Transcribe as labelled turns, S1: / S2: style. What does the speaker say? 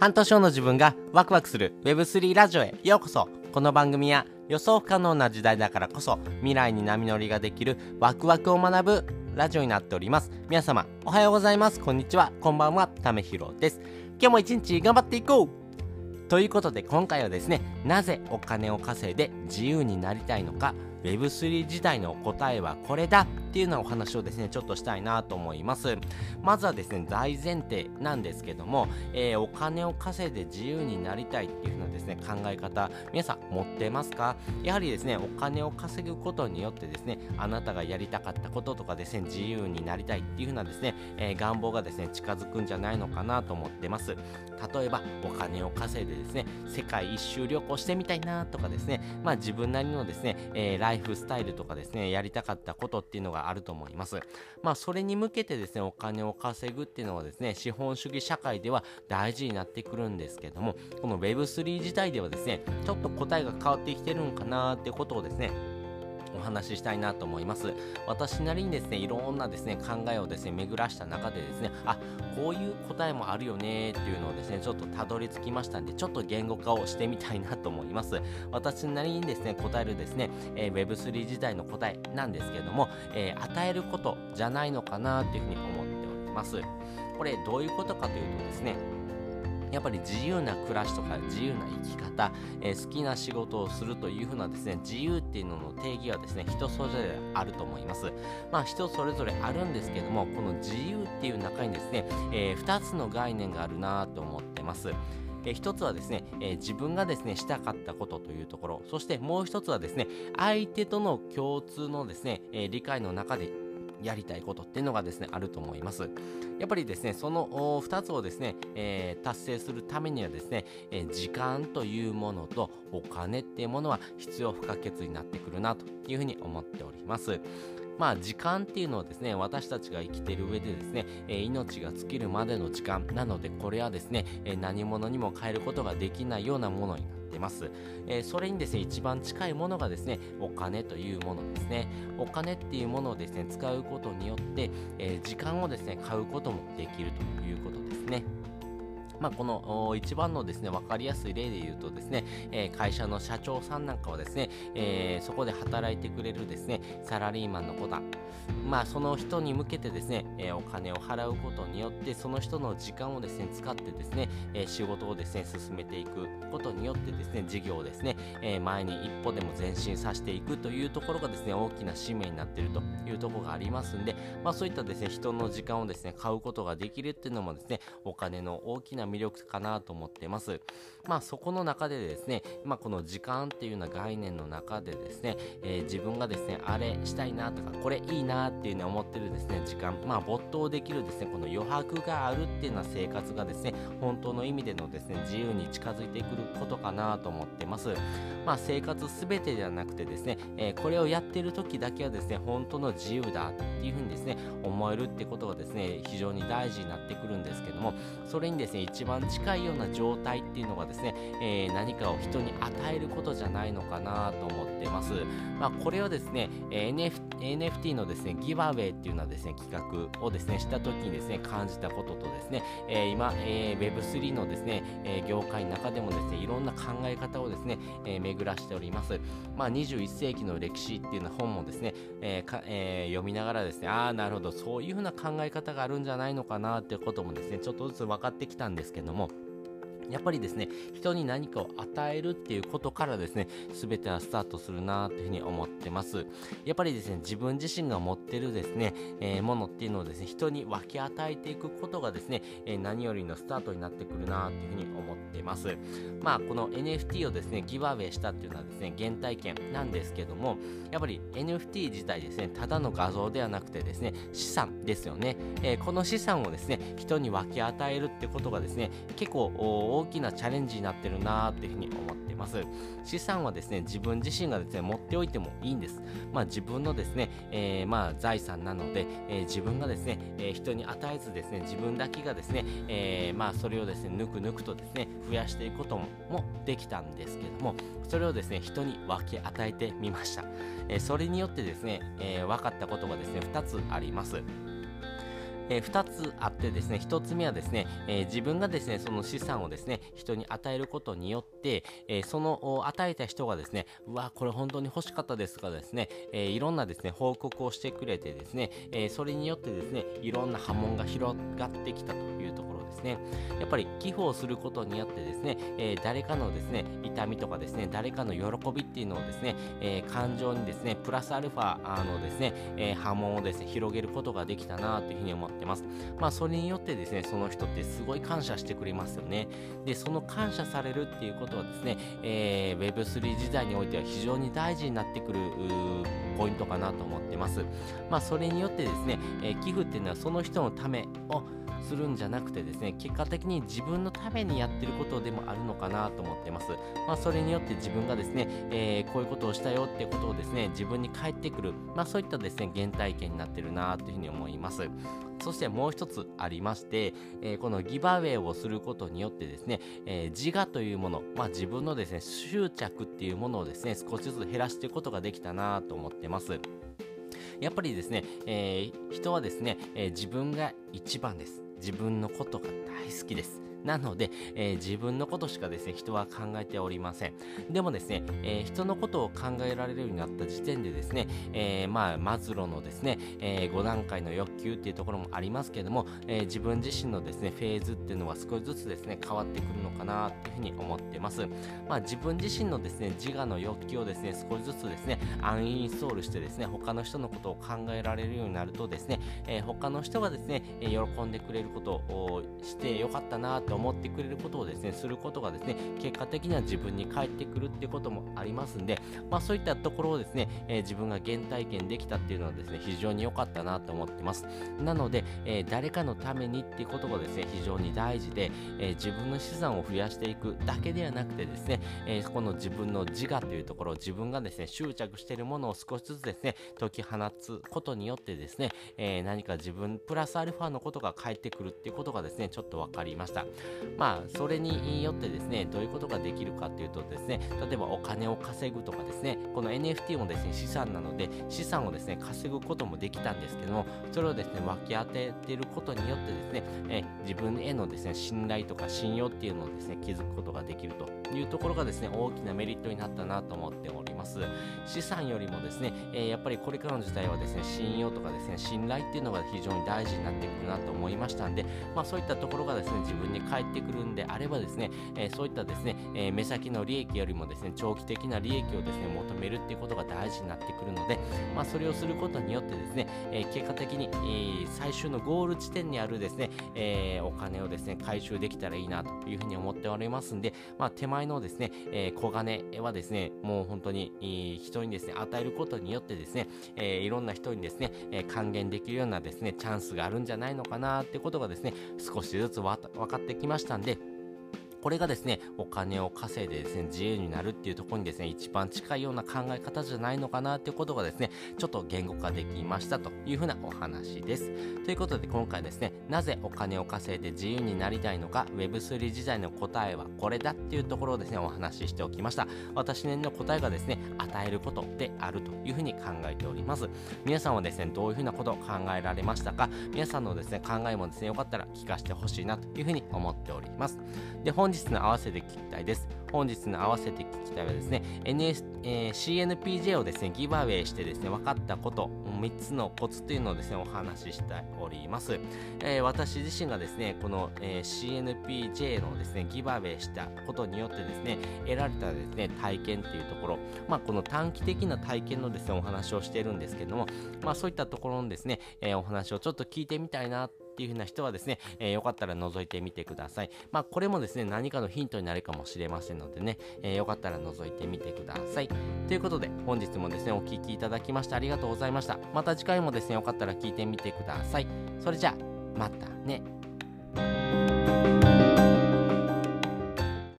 S1: 半年後の自分がワクワクする Web3 ラジオへようこそ。この番組は予想不可能な時代だからこそ未来に波乗りができるワクワクを学ぶラジオになっております。皆様おはようございます。こんにちは。こんばんは。ためひろです。今日も一日頑張っていこう。ということで今回はですねなぜお金を稼いで自由になりたいのか Web3 時代の答えはこれだ。っていうようなお話をですねちょっとしたいなと思います。まずはですね大前提なんですけども、えー、お金を稼いで自由になりたいっていう風なですね考え方皆さん持ってますか？やはりですねお金を稼ぐことによってですねあなたがやりたかったこととかですね自由になりたいっていう風なですね、えー、願望がですね近づくんじゃないのかなと思ってます。例えばお金を稼いでですね世界一周旅行してみたいなとかですねまあ自分なりのですね、えー、ライフスタイルとかですねやりたかったことっていうのががあると思います。まあ、それに向けてですね、お金を稼ぐっていうのはですね、資本主義社会では大事になってくるんですけども、この Web3 自体ではですね、ちょっと答えが変わってきてるんかなってことをですね、お話ししたいなと思います。私なりにですねいろんなですね考えをですね巡らした中でですねあこういう答えもあるよねっていうのをですねちょっとたどり着きましたんでちょっと言語化をしてみたいなと思います。私なりにですね答えるですね、えー、Web3 時代の答えなんですけれども、えー、与えることじゃないのかなっていうふうに思っております。これどういうことかというとですねやっぱり自由な暮らしとか自由な生き方、えー、好きな仕事をするというふうなですね自由っていうのの定義はですね人それぞれあると思います。まあ人それぞれあるんですけどもこの自由っていう中にですね、えー、2つの概念があるなと思ってます。え、一つはですね、えー、自分がですね、したかったことというところ、そしてもう一つはですね、相手との共通のですね、えー、理解の中でやりたいことっていうのがですね、あると思います。やっぱりですね、その2つをですね、えー、達成するためにはですね、えー、時間というものとお金っていうものは必要不可欠になってくるなというふうに思っております。まあ時間っていうのはですね、私たちが生きている上でですね、えー、命が尽きるまでの時間なので、これはですね、えー、何者にも変えることができないようなものになってます。えー、それにですね、一番近いものがですね、お金というものですね。お金っていうものをですね、使うことによって、え時間をですね、買うこともできるということですね。まあ、この一番のですね、わかりやすい例で言うとですね、えー、会社の社長さんなんかはですね、えー、そこで働いてくれるですね、サラリーマンの子だ。まあ、その人に向けてですね、えー、お金を払うことによって、その人の時間をですね、使ってですね、え仕事をですね、進めていくことによってですね、事業をですね、え前に一歩でも前進させていくというところがですね、大きな使命になっているというところがありますんで、まあ、そういったですね、人の時間をですね、買うことができるっていうのもですね、お金の大きな魅力かなと思ってます。まあそこの中でですね、まあこの時間っていうような概念の中でですね、えー、自分がですね、あれしたいなとか、これいいなっていうね、思ってるですね、時間、まあ没頭できるですね、この余白があるっていうような生活がですね、本当の意味でのですね、自由に近づいてくることかなと思ってます。まあ生活すべてではなくてですね、えー、これをやってる時だけはですね、本当の自由だっていうふうにですね、思えるってことがですね、非常に大事になってくるんですけども、それにですね、一番近いような状態っていうのがですね、えー、何かを人に与えることじゃないのかなと思ってます。まあ、これをですね、え NFT NFT のですね、ギバウェイっていうのはですね、企画をですね、した時にですね、感じたこととですね、えー、今、えー、Web3 のですね、え業界の中でもですね、いろんな考え方をですね、え巡らしております。まあ、21世紀の歴史っていうような本もですね、えかえー、読みながらですね、ああ、なるほど、そういうふうな考え方があるんじゃないのかなっていうこともですね、ちょっとずつ分かってきたんですけども、やっぱりですね、人に何かを与えるっていうことからですね、全てはスタートするなというふうに思ってます。やっぱりですね、自分自身が持ってるですね、えー、ものっていうのをですね、人に分け与えていくことがですね、えー、何よりのスタートになってくるなというふうに思ってます。まあ、この NFT をですね、ギブアウェイしたっていうのはですね、原体験なんですけども、やっぱり NFT 自体ですね、ただの画像ではなくてですね、資産ですよね。えー、この資産をですね、人に分け与えるってことがですね、結構大きなチャレンジになってるなーっていうふうに思ってます。資産はですね、自分自身がですね、持っておいてもいいんです。まあ自分のですね、えー、まあ財産なので、えー、自分がですね、えー、人に与えずですね、自分だけがですね、えまあそれをですね、ぬくぬくとですね、増やしていくこともできたんですけども、それをですね、人に分け与えてみました。えそれによってですね、え分かったことがですね、2つあります。えー、2つあってですね1つ目はですね、えー、自分がですねその資産をですね人に与えることによって、えー、その与えた人がですねうわこれ本当に欲しかったですとかですね、えいろんなですね報告をしてくれてですね、えそれによってですねいろんな波紋が広がってきたというところですね。やっぱり寄付をすることによってですね、えー、誰かのですね痛みとかですね誰かの喜びっていうのをですね、えー、感情にですねプラスアルファあのですね、えー、波紋をですね広げることができたなというふうに思ってます。まあそれによってですねその人ってすごい感謝してくれますよね。でその感謝されるっていうことはですね、えー、Web3 時代においては非常に大事になってくるポイントかなと思ってます。まあそれによってですね、え寄付っていうのはその人のためをするんじゃなくてですね結果的に自分のためにやってることでもあるのかなと思ってます、まあ、それによって自分がですね、えー、こういうことをしたよってことをですね自分に返ってくる、まあ、そういったですね原体験になってるなというふうに思います。そしてもう一つありまして、えー、このギバウェイをすることによってですね、えー、自我というもの、まあ、自分のですね執着っていうものをですね少しずつ減らしていくことができたなと思ってますやっぱりですね、えー、人はですね、え自分が一番です自分のことが大好きです。なので、えー、自分のことしかですね、人は考えておりません。でもですね、えー、人のことを考えられるようになった時点でですね、えー、まあ、マズローのですね、え5段階の欲求っていうところもありますけども、え自分自身のですね、フェーズっていうのは少しずつですね、変わってくるのかなっていうふうに思ってます。まあ、自分自身のですね、自我の欲求をですね、少しずつですね、アンインストールしてですね、他の人のことを考えられるようになるとですね、え他の人がですね、喜んでくれることをしてよかったなと思ってくれることをですね、することがですね、結果的には自分に返ってくるってこともありますんで、まあそういったところをですね、えー、自分が原体験できたっていうのはですね、非常に良かったなと思ってます。なので、えー、誰かのためにっていうことがですね、非常に大事で、えー、自分の資産を増やしていくだけではなくてですね、えこの自分の自我というところ、自分がですね、執着しているものを少しずつですね、解き放つことによってですね、え何か自分プラスアルファのことが返ってくるっていうことがですね、ちょっと分かりました。まあ、それによってですね、どういうことができるかっていうとですね、例えばお金を稼ぐとかですね、この NFT もですね、資産なので、資産をですね、稼ぐこともできたんですけども、それをですね、分け当てていることによってですね、え自分へのですね、信頼とか信用っていうのをですね、築くことができるというところがですね、大きなメリットになったなと思っております。資産よりもですね、えー、やっぱりこれからの時代はですね、信用とかですね、信頼っていうのが非常に大事になってくるなと思いましたんで、まあそういったところがですね、自分に返ってくるんであればですね、えー、そういったですね、えー、目先の利益よりもですね、長期的な利益をですね、求めるっていうことが大事になってくるので、まあそれをすることによってですね、え結果的に、え最終のゴール地点にあるですね、えお金をですね、回収できたらいいなというふうに思っておりますんで、まあ手前のですね、え小金はですね、もう本当に、人にですね、与えることによってですね、えいろんな人にですね、え還元できるようなですね、チャンスがあるんじゃないのかなってことがですね、少しずつ分かってきましたんで、これがですね、お金を稼いでですね、自由になるっていうところにですね、一番近いような考え方じゃないのかなっていうことがですね、ちょっと言語化できましたというふうなお話です。ということで今回ですね、なぜお金を稼いで自由になりたいのか、Web3 時代の答えはこれだっていうところをですね、お話ししておきました。私の答えがですね、与えることであるというふうに考えております。皆さんはですね、どういうふうなことを考えられましたか？皆さんのですね、考えもですね、よかったら聞かせてほしいなというふうに思っております。で、本本日の合わせて聞きたいです。本日の合わせて聞きたいはですね、NS えー、CNPJ をですね、ギバウェイしてですね、分かったこと、3つのコツというのをですね、お話ししております。えー、私自身がですね、この、えー、CNPJ のですね、ギバウェイしたことによってですね、得られたですね、体験っていうところ、まあ、この短期的な体験のですね、お話をしているんですけども、まあ、そういったところのですね、えお話をちょっと聞いてみたいなっていう風な人はですね、えー、よかったら覗いてみてください。まあ、これもですね、何かのヒントになるかもしれませんのでね、えー、よかったら覗いてみてください。ということで、本日もですね、お聴きいただきましてありがとうございました。また次回もですね、よかったら聞いてみてください。それじゃあ、またね。